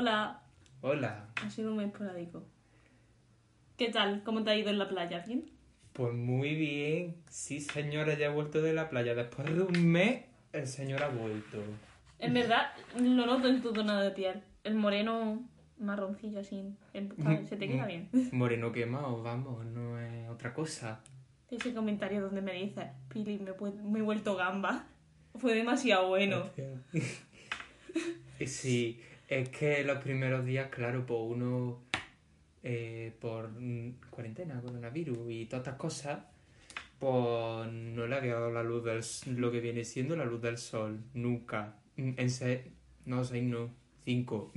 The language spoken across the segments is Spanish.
Hola. Hola. Ha sido muy esporádico. ¿Qué tal? ¿Cómo te ha ido en la playa? ¿Bien? Pues muy bien. Sí, señora, ya he vuelto de la playa. Después de un mes, el señor ha vuelto. En verdad, lo noto en tu tono de piel. El moreno marroncillo así. Se te queda bien. Moreno quemado, vamos, no es otra cosa. Ese comentario donde me dices, Pili, me, me he vuelto gamba. Fue demasiado bueno. Sí, es que los primeros días, claro, pues uno eh, por cuarentena, coronavirus y todas estas cosas, pues no le había dado la luz del lo que viene siendo la luz del sol, nunca. Mm, En seis, no, seis no, cinco.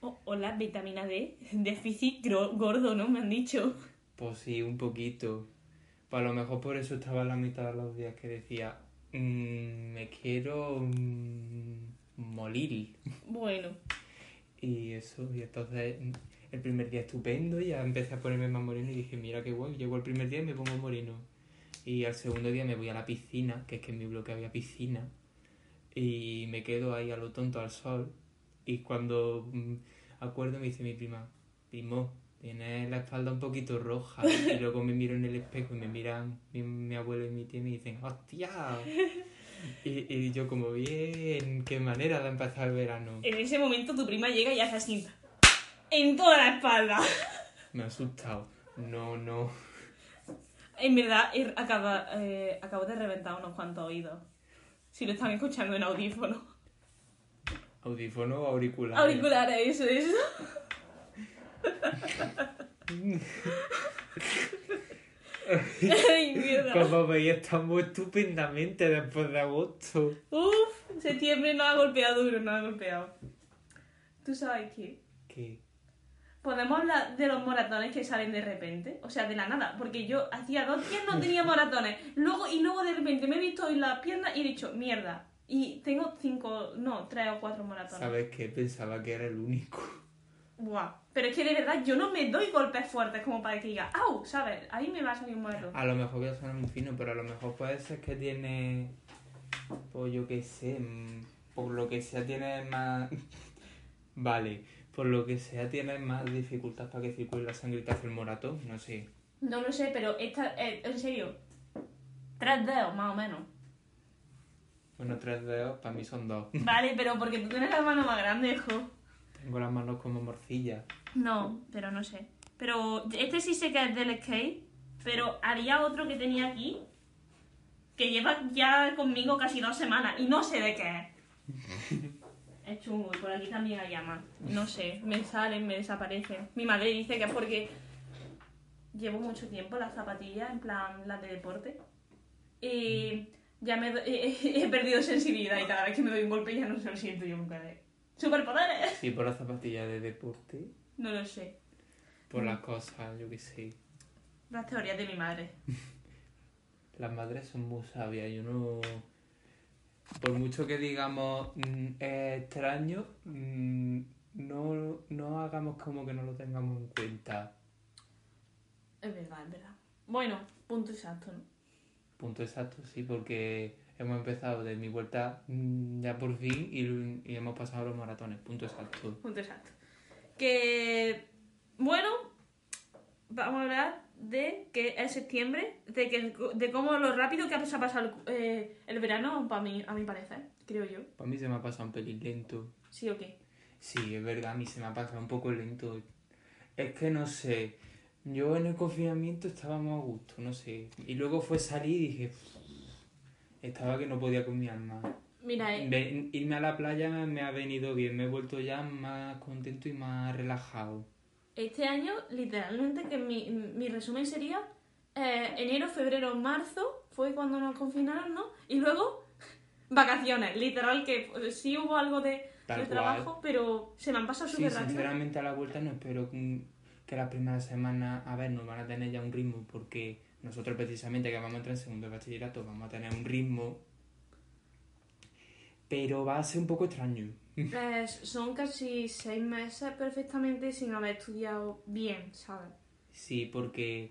Oh, hola, vitamina D. Déficit gordo, ¿no? Me han dicho. Pues sí, un poquito. Pues a lo mejor por eso estaba en la mitad de los días que decía, "Mm, me quiero mm, morir. Bueno, Y eso, y entonces mm, el primer día estupendo, ya empecé a ponerme más moreno y dije, mira qué guay, llegó el primer día y me pongo moreno. Y al segundo día me voy a la piscina, que es que en mi bloque había piscina, y me quedo ahí a lo tonto al sol. Y cuando mm, acuerdo me dice mi prima, primo, tienes la espalda un poquito roja. Y luego me miro en el espejo y me miran mi, mi abuelo y mi tía y me dicen, ¡hostia! Y, y yo como, bien, qué manera de empezar el verano. en ese momento tu prima llega y hace así. En toda la espalda. Me ha asustado. No, no. En verdad, er- acaba, eh, acabo de reventar unos cuantos oídos. Si lo están escuchando en audífono. ¿Audífono o auricular? Auriculares, eso, eso. Ay, mierda. Como veis, estamos estupendamente después de agosto. Uf, septiembre no ha golpeado duro, no ha golpeado. ¿Tú sabes qué? ¿Qué? Podemos hablar de los moratones que salen de repente, o sea, de la nada, porque yo hacía dos días no tenía moratones, luego y luego de repente me he visto en las piernas y he dicho, mierda, y tengo cinco, no, tres o cuatro moratones. ¿Sabes qué? Pensaba que era el único. Buah. Pero es que de verdad yo no me doy golpes fuertes como para que diga, ¡au! ¿Sabes? Ahí me va a salir un moretón. A lo mejor voy a sonar muy fino, pero a lo mejor puede ser que tiene. Pues yo qué sé. mm, Por lo que sea, tiene más. Vale. Por lo que sea, tiene más dificultad para que circule la sangre y te hace el moratón. No sé. No lo sé, pero esta, eh, en serio, tres dedos más o menos. Bueno, tres dedos, para mí son dos. Vale, pero porque tú tienes la mano más grande, hijo. Tengo las manos como morcillas. No, pero no sé. Pero este sí sé que es del skate, pero había otro que tenía aquí que lleva ya conmigo casi dos semanas y no sé de qué es. Es chungo y por aquí también hay llamas. No sé, me salen, me desaparecen. Mi madre dice que es porque llevo mucho tiempo las zapatillas, en plan las de deporte. Y ya me he, he perdido sensibilidad y cada vez que me doy un golpe ya no se lo siento yo nunca de... ¡Superpoderes! Sí, por las zapatillas de deporte. No lo sé. Por las cosas, yo qué sé. Las teorías de mi madre. Las madres son muy sabias. Yo no. Por mucho que digamos mm, es extraño, mm, no, no hagamos como que no lo tengamos en cuenta. Es verdad, es verdad. Bueno, punto exacto, ¿no? Punto exacto, sí, porque hemos empezado de mi vuelta mm, ya por fin y, y hemos pasado los maratones. Punto exacto. Punto exacto. Que, bueno, vamos a hablar de que es septiembre, de, que, de cómo lo rápido que ha pasado el, eh, el verano, para mí, a mi parecer, creo yo. Para mí se me ha pasado un pelín lento. ¿Sí o qué? Sí, es verdad, a mí se me ha pasado un poco lento. Es que no sé, yo en el confinamiento estábamos a gusto, no sé. Y luego fue salir y dije, estaba que no podía con mi alma. Mira, eh, irme a la playa me ha venido bien, me he vuelto ya más contento y más relajado. este año, literalmente, que mi, mi resumen sería eh, enero, febrero, marzo, fue cuando nos confinaron, ¿no? Y luego, vacaciones, literal, que pues, sí hubo algo de, de trabajo, pero se me han pasado Sí, súper rápido. sinceramente a la vuelta no espero que, que las primeras semanas, a ver, nos van a tener ya un ritmo, porque nosotros precisamente que vamos a entrar en segundo de bachillerato vamos a tener un ritmo, pero va a ser un poco extraño. Eh, son casi seis meses perfectamente sin haber estudiado bien, ¿sabes? Sí, porque...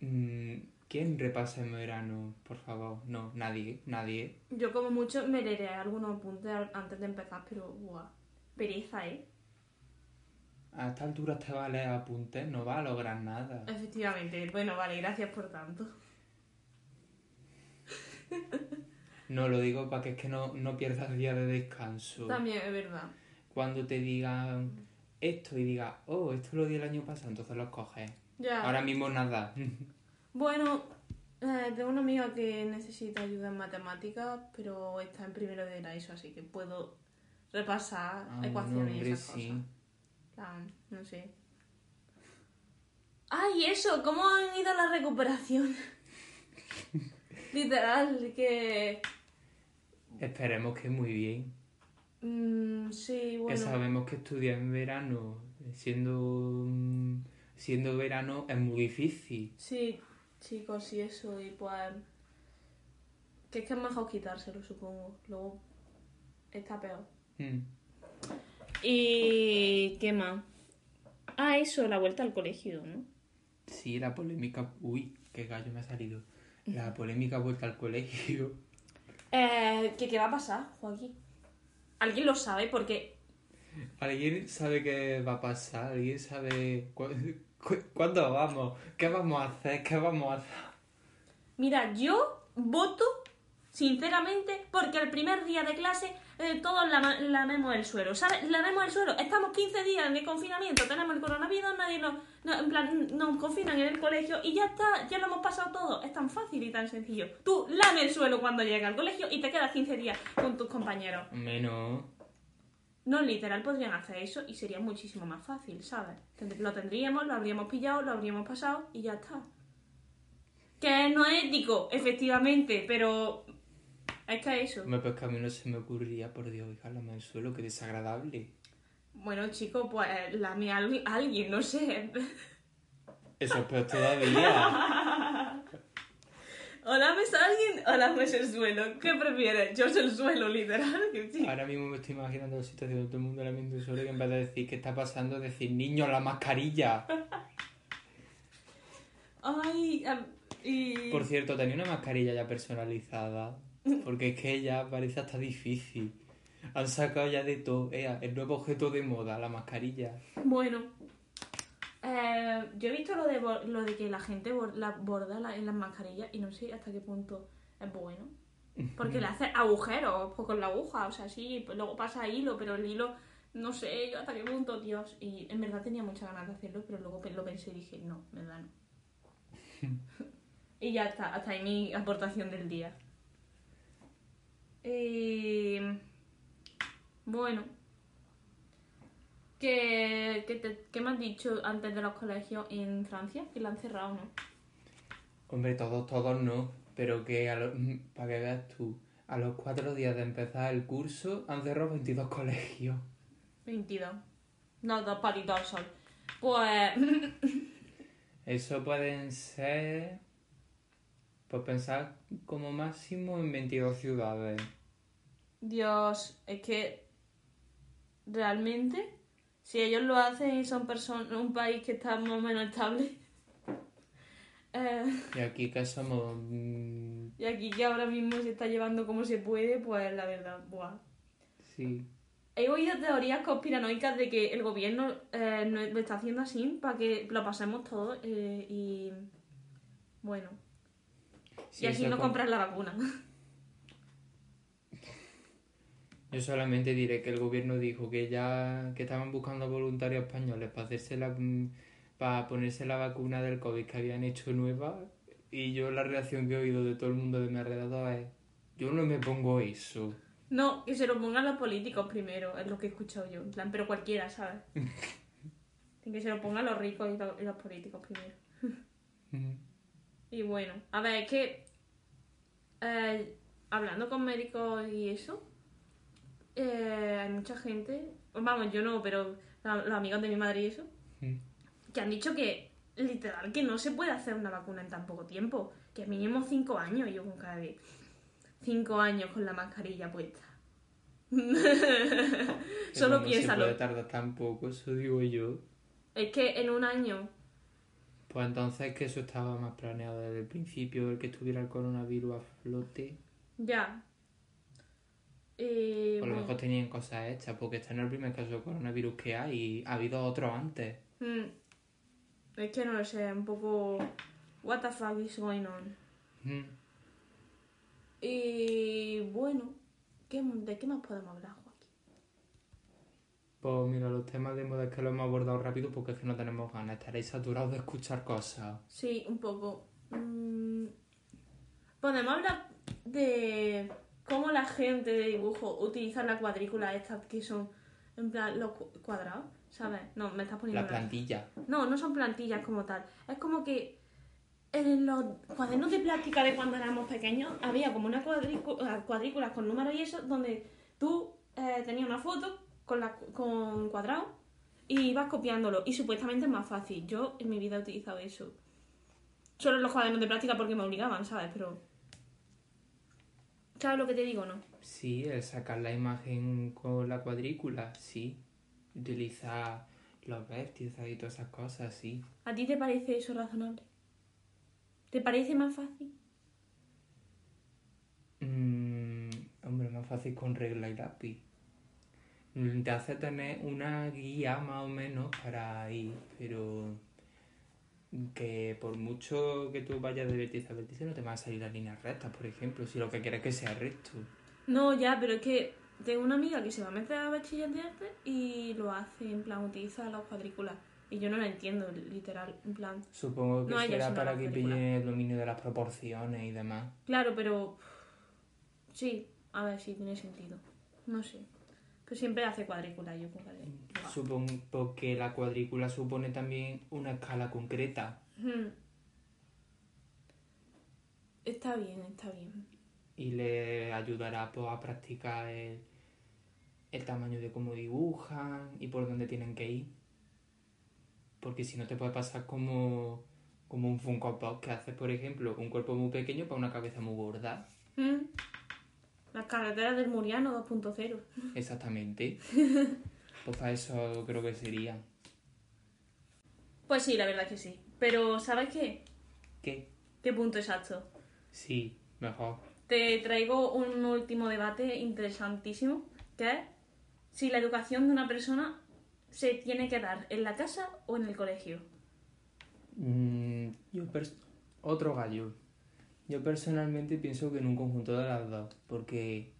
mm, ¿Quién repasa en verano, por favor? No, nadie, nadie. Yo como mucho me leeré algunos apuntes antes de empezar, pero buah, pereza, ¿eh? A esta altura te va a leer apuntes, no va a lograr nada. Efectivamente. Bueno, vale, gracias por tanto. No lo digo para que es que no, no pierdas día de descanso. También es verdad. Cuando te digan esto y digas, oh, esto lo di el año pasado, entonces lo coges. Ya. Ahora mismo nada. Bueno, eh, tengo una amiga que necesita ayuda en matemáticas, pero está en primero de la ESO, así que puedo repasar Ah, ecuaciones no, y esas sí. Plan, no sé. ¡Ay, eso! ¿Cómo han ido la recuperación? Literal, que... Esperemos que muy bien. mm, sí, Que bueno. sabemos que estudiar en verano, siendo, mm, siendo verano, es muy difícil. Sí, chicos, y eso, y pues... Que es que es mejor quitárselo, supongo. Luego está peor. Mm. ¿Y qué más? Ah, eso, la vuelta al colegio, ¿no? Sí, la polémica. Uy, qué gallo me ha salido. La polémica vuelta al colegio. Eh, ¿qué, ¿Qué va a pasar, Joaquín? ¿Alguien lo sabe? Porque ¿Alguien sabe qué va a pasar? ¿Alguien sabe cu- cu- cuándo vamos? ¿Qué vamos a hacer? ¿Qué vamos a hacer? Mira, yo voto, sinceramente, porque el primer día de clase eh, todos lama- lamemos el suelo, ¿sabes? Lamemos el suelo. Estamos 15 días de confinamiento, tenemos el coronavirus, nadie nos, no- en plan, nos confinan en el colegio y ya está, ya lo hemos pasado todo. Es tan fácil y tan sencillo. Tú lame el suelo cuando llegas al colegio y te quedas 15 días con tus compañeros. Menos. No, literal, podrían hacer eso y sería muchísimo más fácil, ¿sabes? Lo tendríamos, lo habríamos pillado, lo habríamos pasado y ya está. Que no es ético, efectivamente, pero es que eso. Me pues que a mí no se me ocurriría, por Dios, hija, en el suelo, qué desagradable. Bueno, chico, pues lame a alguien, no sé. Eso es peor todavía. O lames a alguien o lames el suelo. ¿Qué prefieres? Yo soy el suelo, literal. sí. Ahora mismo me estoy imaginando la situación de todo el mundo lamiendo el suelo y en vez de decir qué está pasando, decir niño la mascarilla. Ay, y... Por cierto, tenía una mascarilla ya personalizada. Porque es que ya parece hasta difícil. Han sacado ya de todo. Ea, el nuevo objeto de moda, la mascarilla. Bueno, eh, yo he visto lo de, lo de que la gente la borda la- en las mascarillas y no sé hasta qué punto es bueno. Porque le hace agujeros pues, con la aguja, o sea, sí, pues luego pasa hilo, pero el hilo, no sé yo hasta qué punto, Dios. Y en verdad tenía muchas ganas de hacerlo, pero luego lo pensé y dije, no, en verdad no. y ya está, hasta ahí mi aportación del día. Eh, bueno. ¿Qué, qué, te- qué me has dicho antes de los colegios en Francia? Que la han cerrado, ¿no? Hombre, todos, todos no. Pero que, a lo- para que veas tú, a los cuatro días de empezar el curso han cerrado 22 colegios. 22. No, dos palitos al sol. Pues... Eso pueden ser, pues pensar como máximo en 22 ciudades. Dios, es que... Realmente, si ellos lo hacen y son personas, un país que está más o menos estable... eh, Y aquí que somos... mm, y aquí que ahora mismo se está llevando como se puede, pues la verdad, buah. sí. He oído teorías conspiranoicas de que el gobierno eh, lo está haciendo así para que lo pasemos todos eh, y bueno, Sí, y así eso no com- compras la vacuna. Yo solamente diré que el gobierno dijo que ya que estaban buscando voluntarios españoles para hacerse la para ponerse la vacuna del COVID que habían hecho nueva y yo la reacción que he oído de todo el mundo de mi alrededor es yo no me pongo eso. No, que se lo pongan los políticos primero, es lo que he escuchado yo, en plan, pero cualquiera, ¿sabes? que se lo pongan los ricos y los, y los políticos primero. Y bueno, a ver, es que eh, hablando con médicos y eso, eh, hay mucha gente, vamos, yo no, pero la- los amigos de mi madre y eso, Mm. que han dicho que literal que no se puede hacer una vacuna en tan poco tiempo, que mínimo cinco años, y yo con cada vez cinco años con la mascarilla puesta. Solo piénsalo. Se puede tardar tan poco, eso digo yo. Es que en un año, Pues entonces que eso estaba más planeado desde el principio, el que estuviera el coronavirus a flote. ya. Eh, Por lo bueno, mejor tenían cosas hechas, porque este no es el primer caso de coronavirus que hay y ha habido otros antes. mm, es que no lo sé, un poco. What the fuck is going on? Mm. Y bueno, ¿qué, ¿de qué más podemos hablar? Pues mira, los temas de moda es que lo hemos abordado rápido porque es que no tenemos ganas. Estaréis saturados de escuchar cosas. Sí, un poco. Mm, podemos hablar de cómo la gente de dibujo utiliza la cuadrícula estas que son en plan los cu- cuadrados, ¿sabes? No, me estás poniendo La una- plantilla. No, no son plantillas como tal. Es como que en los cuadernos de plástica de cuando éramos pequeños había como una cuadrícula, cuadrículas con números y eso, donde tú eh, tenías una foto con, la, con cuadrados y ibas copiándolo. Y supuestamente es más fácil. Yo en mi vida he utilizado eso. Solo en los cuadernos de plástica porque me obligaban, ¿sabes? Pero... ¿Sabes lo que te digo, no? Sí, el sacar la imagen con la cuadrícula, sí. Utilizar los vértices y todas esas cosas, sí. ¿A ti te parece eso razonable? ¿Te parece más fácil? Mm, hombre, más fácil con regla y lápiz. Mm, Te hace tener una guía más o menos para ir, pero que por mucho que tú vayas de vértice a vértice no te van a salir las líneas rectas, por ejemplo, si lo que quieres es que sea recto. No, ya, pero es que tengo una amiga que se va a meter a bachiller de arte y lo hace, en plan, utiliza las cuadrículas. Y yo no la entiendo, literal, en plan. Supongo que No, será para que pille el dominio de las proporciones y demás. Claro, pero. Sí, a ver si tiene sentido. No sé. Pero siempre hace cuadrícula, yo con cuadrícula. Supongo que la cuadrícula supone también una escala concreta Hmm. Está bien, está bien. y le ayudará pues, a practicar el, el tamaño de cómo dibujan y por dónde tienen que ir. Porque si no te puede pasar como, como un Funko Pop que hace, por ejemplo, un cuerpo muy pequeño para una cabeza muy gorda. Hmm. Las carreteras del Muriano 2.0. Exactamente. Pues para eso creo que sería. Pues sí, la verdad que sí. Pero, ¿sabes qué? ¿Qué? ¿Qué punto exacto? Sí, mejor. Te traigo un último debate interesantísimo, que es si la educación de una persona se tiene que dar en la casa o en el colegio. Mm, yo otro gallo. Yo personalmente pienso que en un conjunto de las dos, porque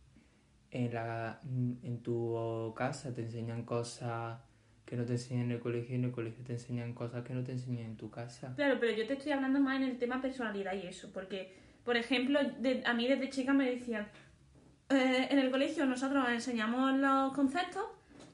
en, la, en tu casa te enseñan cosas que no te enseñan en el colegio y en el colegio te enseñan cosas que no te enseñan en tu casa. Claro, pero yo te estoy hablando más en el tema personalidad y eso, porque, por ejemplo, de- a mí desde chica me decían, "Eh, en el colegio nosotros os enseñamos los conceptos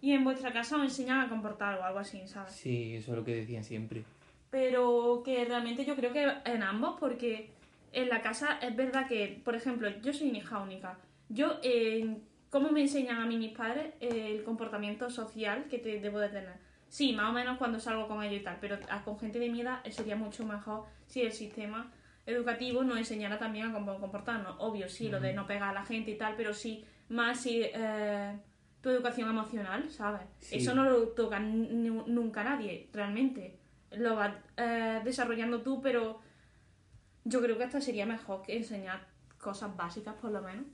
y en vuestra casa os enseñan a comportar o algo así, ¿sabes? Sí, eso es lo que decían siempre. pero que realmente yo creo que en ambos, porque en la casa es verdad que, por ejemplo, yo soy hija única. Yo, eh, ¿cómo me enseñan a mí mis padres eh, el comportamiento social que te debo de tener? Sí, más o menos cuando salgo con ellos y tal, pero a- con gente de mi edad eh, sería mucho mejor si el sistema educativo nos enseñara también a cómo comportarnos. Obvio, sí, lo de no pegar a la gente y tal, pero sí, más si eh, tu educación emocional, ¿sabes? Sí. Eso no lo toca nu- nunca nadie, realmente. Lo vas desarrollando tú, pero yo creo que hasta sería mejor que enseñar cosas básicas, por lo menos.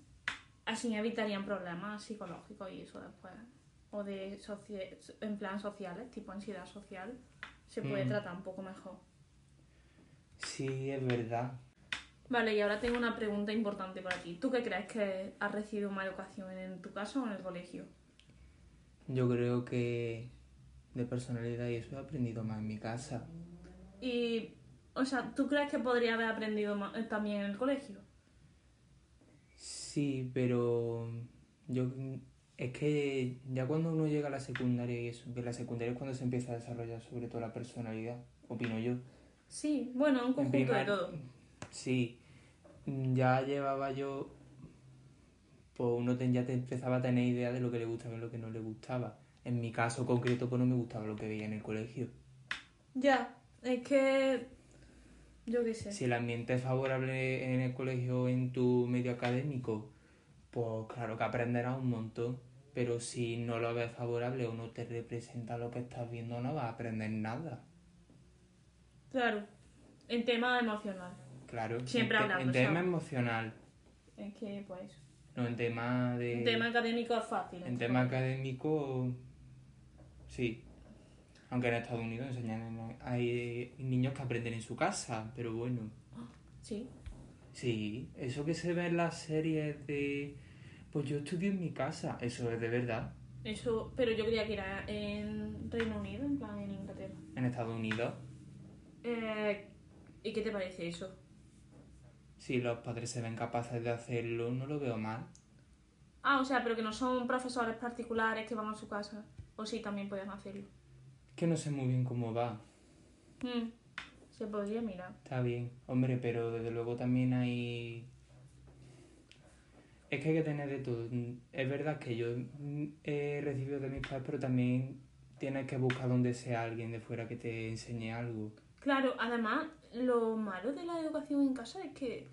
Así evitarían problemas psicológicos y eso después. O de en plan sociales, tipo ansiedad social. Se puede Mm. tratar un poco mejor. Sí, es verdad. Vale, y ahora tengo una pregunta importante para ti. ¿Tú qué crees que has recibido más educación en tu casa o en el colegio? Yo creo que de personalidad y eso he aprendido más en mi casa. Y, o sea, ¿tú crees que podría haber aprendido eh, también en el colegio? Sí, pero yo es que ya cuando uno llega a la secundaria y eso, que la secundaria es cuando se empieza a desarrollar sobre todo la personalidad, opino yo. Sí, bueno, un En conjunto de primar- todo. Sí, ya llevaba yo, pues uno te- ya te empezaba a tener idea de lo que le gustaba y lo que no le gustaba. En mi caso concreto, pues no me gustaba lo que veía en el colegio. Ya, es que. Yo qué sé. Si el ambiente es favorable en el colegio en tu medio académico, pues claro que aprenderás un montón. Pero si no lo ves favorable o no te representa lo que estás viendo, no vas a aprender nada. Claro, en tema emocional. Claro. Siempre en, hablando, En tema ¿sabes? emocional. Es que, pues. No, en tema de... En tema académico es fácil. En tema académico, sí. Aunque en Estados Unidos enseñan, en- hay niños que aprenden en su casa, pero bueno. Sí. Sí, eso que se ve en las series de... Pues yo estudio en mi casa, eso es de verdad. Eso, pero yo creía que era en Reino Unido, en plan en Inglaterra. En Estados Unidos, Eh, ¿Y qué te parece eso? si los padres se ven capaces de hacerlo, no lo veo mal. Ah, o sea, pero que no son profesores particulares que van a su casa. O sí, también pueden hacerlo. Que no sé muy bien cómo va. Mm, Se podría mirar. Está bien, hombre, pero desde luego también hay... Es que hay que tener de todo. Es verdad que yo mm, he recibido de mis padres, pero también tienes que buscar donde sea alguien de fuera que te enseñe algo. Claro, además, lo malo de la educación en casa es que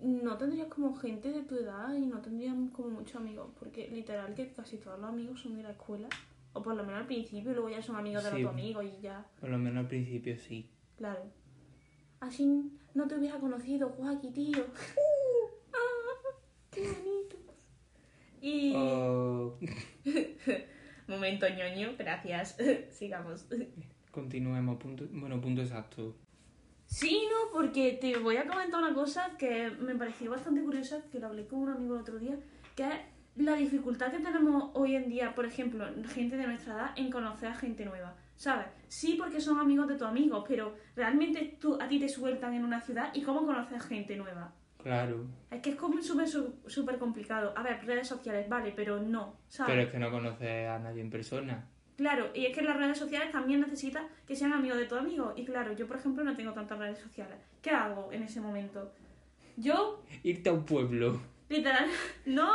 no tendrías como gente de tu edad y no tendrías como muchos amigos, porque literal que casi todos los amigos son de la escuela, o por lo menos al principio, y luego ya son amigos de Sí. los otros amigos y ya, Por lo menos al principio sí. claro. Así no te hubiera conocido, Joaquín, tío. Uh, ah, ¡Qué bonito! Y... Oh, Momento ñoño, gracias. Sigamos. continuemos. Punto, bueno, punto exacto. Sí, no, porque te voy a comentar una cosa que me pareció bastante curiosa, que lo hablé con un amigo el otro día, que es la dificultad que tenemos hoy en día, por ejemplo, gente de nuestra edad, en conocer a gente nueva. ¿Sabes? Sí, porque son amigos de tus amigos, pero realmente tú, a ti te sueltan en una ciudad y cómo conoces gente nueva. Claro. Es que es como súper su- súper complicado. A ver, redes sociales, vale, pero no, ¿sabes? Pero es que no conoces a nadie en persona. Claro, y es que las redes sociales también necesitan que sean amigos de tu amigo. Y claro, yo por ejemplo no tengo tantas redes sociales. ¿Qué hago en ese momento? Yo, Irte a un pueblo. literal, ¡no!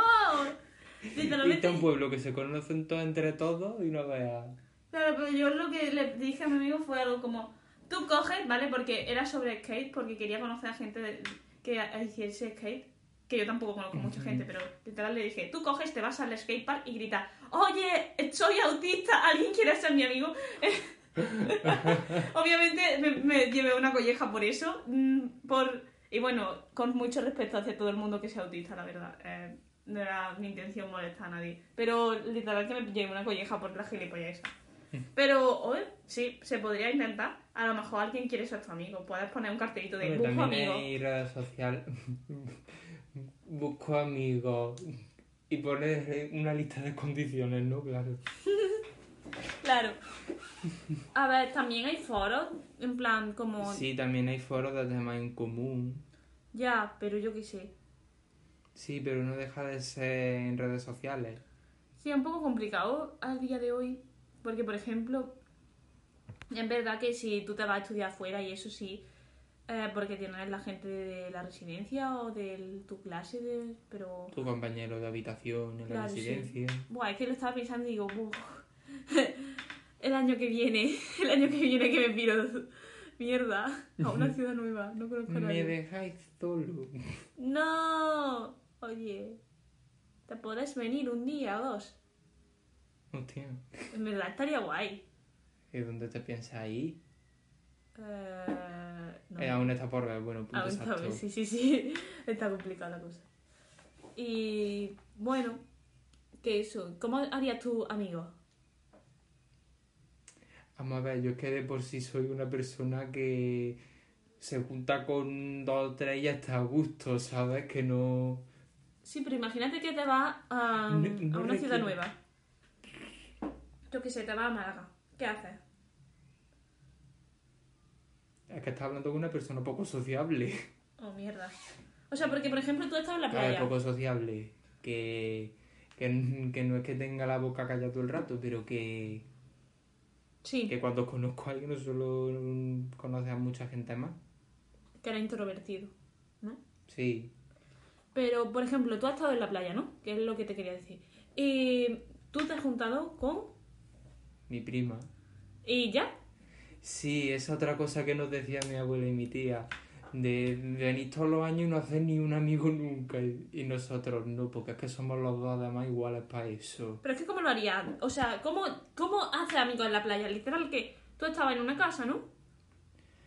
Literalmente. a un pueblo que se conocen todos entre todos y no veas. Claro, pero yo lo que le dije a mi amigo fue algo como: tú coges, ¿vale? Porque era sobre skate, porque quería conocer a gente de- que hiciese skate. Que yo tampoco conozco mucha gente, pero literal le dije: tú coges, te vas al skatepark y gritas: Oye, soy autista, ¿alguien quiere ser mi amigo? Obviamente me, me llevé una colleja por eso. mm, por Y bueno, con mucho respeto hacia todo el mundo que sea autista, la verdad. Eh, no era mi intención molestar a nadie. Pero literal que me llevé una colleja por la gilipollas. Pero, oye, sí, se podría intentar. A lo mejor alguien quiere ser tu amigo. Puedes poner un cartelito de Hombre, busco también amigo. hay redes sociales. Busco amigos. Y pones una lista de condiciones, ¿no? Claro. Claro. A ver, también hay foros, en plan, como. Sí, también hay foros de temas en común. Ya, pero yo qué sé. Sí, pero no deja de ser en redes sociales. Sí, es un poco complicado al día de hoy. Porque, por ejemplo, es verdad que si tú te vas a estudiar afuera y eso sí, eh, porque tienes la gente de la residencia o de tu clase, de, pero. Tu compañero de habitación en la Claro, sí. residencia. Buah, es que lo estaba pensando y digo, "Buf, el año que viene, el año que viene que me piro mierda a una ciudad nueva, no conozco a Me nadie. dejáis solo. No, oye, te podés venir un día o dos. Hostia. En verdad estaría guay. ¿Y dónde te piensas ir? Eh, no. Eh, aún está por ver, bueno, punto Aún exacto. sí, sí, sí. Está complicada la cosa. Y bueno, que eso. ¿Cómo harías tu amigo? Vamos a ver, yo es que de por sí soy una persona que se junta con dos o tres y ya está a gusto, ¿sabes? Que no... Sí, pero imagínate que te vas a, No- no a una ciudad nueva. Yo qué sé, te vas a Málaga. ¿Qué haces? Es que estás hablando con una persona poco sociable. Oh, mierda. O sea, porque por ejemplo tú estás en la A ver, playa. poco sociable. Que, que, que no es que tenga la boca callada todo el rato, pero que, Sí, que cuando conozco a alguien no solo conoce a mucha gente más. que era introvertido, ¿no? Sí, Pero, por ejemplo, tú has estado en la playa, ¿no? Que es lo que te quería decir. Y tú te has juntado con... mi prima. ¿Y ya? Sí, es otra cosa que nos decía mi abuela y mi tía. De, de venir todos los años y no hacer ni un amigo nunca. Y, y nosotros no, porque es que somos los dos además iguales para eso. Pero es que ¿cómo lo harías? O sea, ¿cómo, cómo haces amigos en la playa? Literal que tú estabas en una casa, ¿no?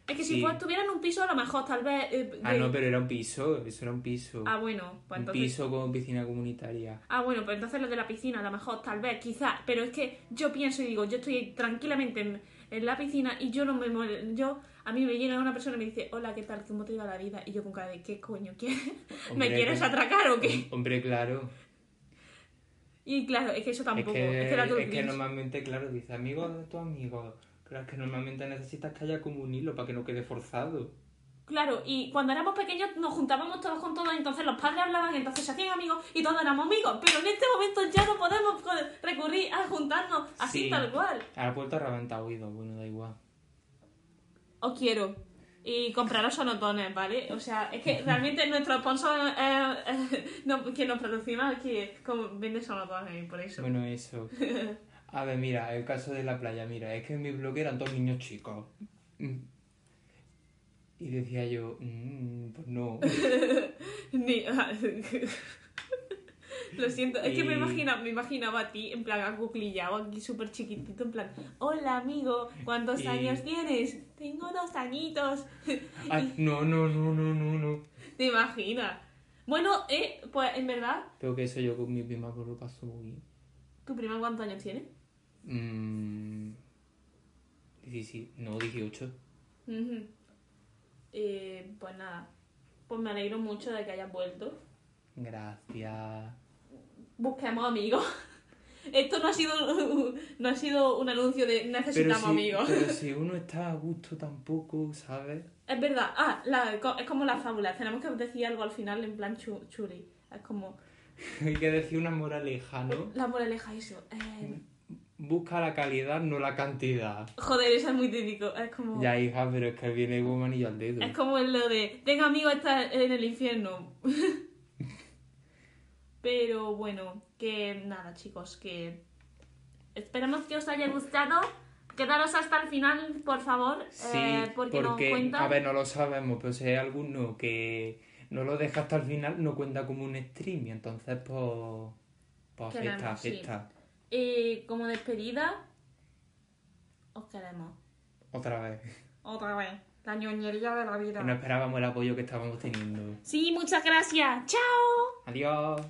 Es que si Sí. fuera- estuviera en un piso, a lo mejor, tal vez. eh, Ah, de- no, pero era un piso, eso era un piso. Ah, bueno, pues un entonces. piso con piscina comunitaria. Ah, bueno, pues entonces lo de la piscina, a lo mejor, tal vez, quizás. Pero es que yo pienso y digo, yo estoy tranquilamente en, en la piscina y yo no me Yo, a mí me llega una persona y me dice, hola, ¿qué tal? ¿Cómo te iba la vida? Y yo con cara de, ¿qué coño quieres? ¿Me Hombre, quieres que- atracar o qué? Hombre, claro. Y claro, es que eso Es tampoco. que, Es que, era todo es que normalmente, claro, dice amigos de tus amigos. Claro, es que normalmente necesitas que haya como un hilo para que no quede forzado. Claro, y cuando éramos pequeños nos juntábamos todos con todos, entonces los padres hablaban, entonces se hacían amigos y todos éramos amigos. Pero en este momento ya no podemos recurrir a juntarnos así Sí. tal cual. A la puerta reventar oído, bueno, da igual. Os quiero. Y compraros sonotones, ¿vale? O sea, es que realmente nuestro sponsor eh, eh, no, que nos patrocina que vende sonotones por eso. Bueno, eso. A ver, mira, el caso de la playa, mira, es que en mi blog eran dos niños chicos. Mm. Y decía yo, mm, pues no. Ni- Lo siento, es que me, Y- imagina, me imaginaba a ti en plan acuclillado aquí súper chiquitito, en plan, hola amigo, ¿cuántos Y- años tienes? Tengo dos añitos. Ay, no, no, no, no, no, no. ¿Te imaginas? Bueno, eh, pues en verdad, Pero que eso yo con mi prima lo paso muy bien. ¿tu prima cuántos años tiene? Mm, 17, no, 18. Ujú. Eh, pues nada, pues me alegro mucho de que hayas vuelto. Gracias. Busquemos amigos. Esto no ha sido no ha sido un anuncio de Pero necesitamos si, amigos. pero si uno está a gusto tampoco, ¿sabes? Es verdad. Ah, la- es como las fábulas. Tenemos que decir algo al final en plan chu- churi. Es como Hay que decir una moraleja, ¿no? la moraleja eso. Eh, Busca la calidad, no la cantidad. joder, eso es muy típico. Es como Ya, hija, pero es que viene como anillo al dedo. es como lo de tengo amigos está en el infierno. Pero bueno, que nada, chicos, que esperamos que os haya gustado. Quedaros hasta el final, por favor, Sí, eh, porque, nos porque, cuentan. a ver, no lo sabemos, pero si hay alguno que no lo deja hasta el final, no cuenta como un stream, y entonces, pues, pues afecta, sí. Eh, como despedida, os queremos. Otra vez. Otra vez. La ñoñería de la vida. No esperábamos el apoyo que estábamos teniendo. Sí, muchas gracias. Chao. Adiós.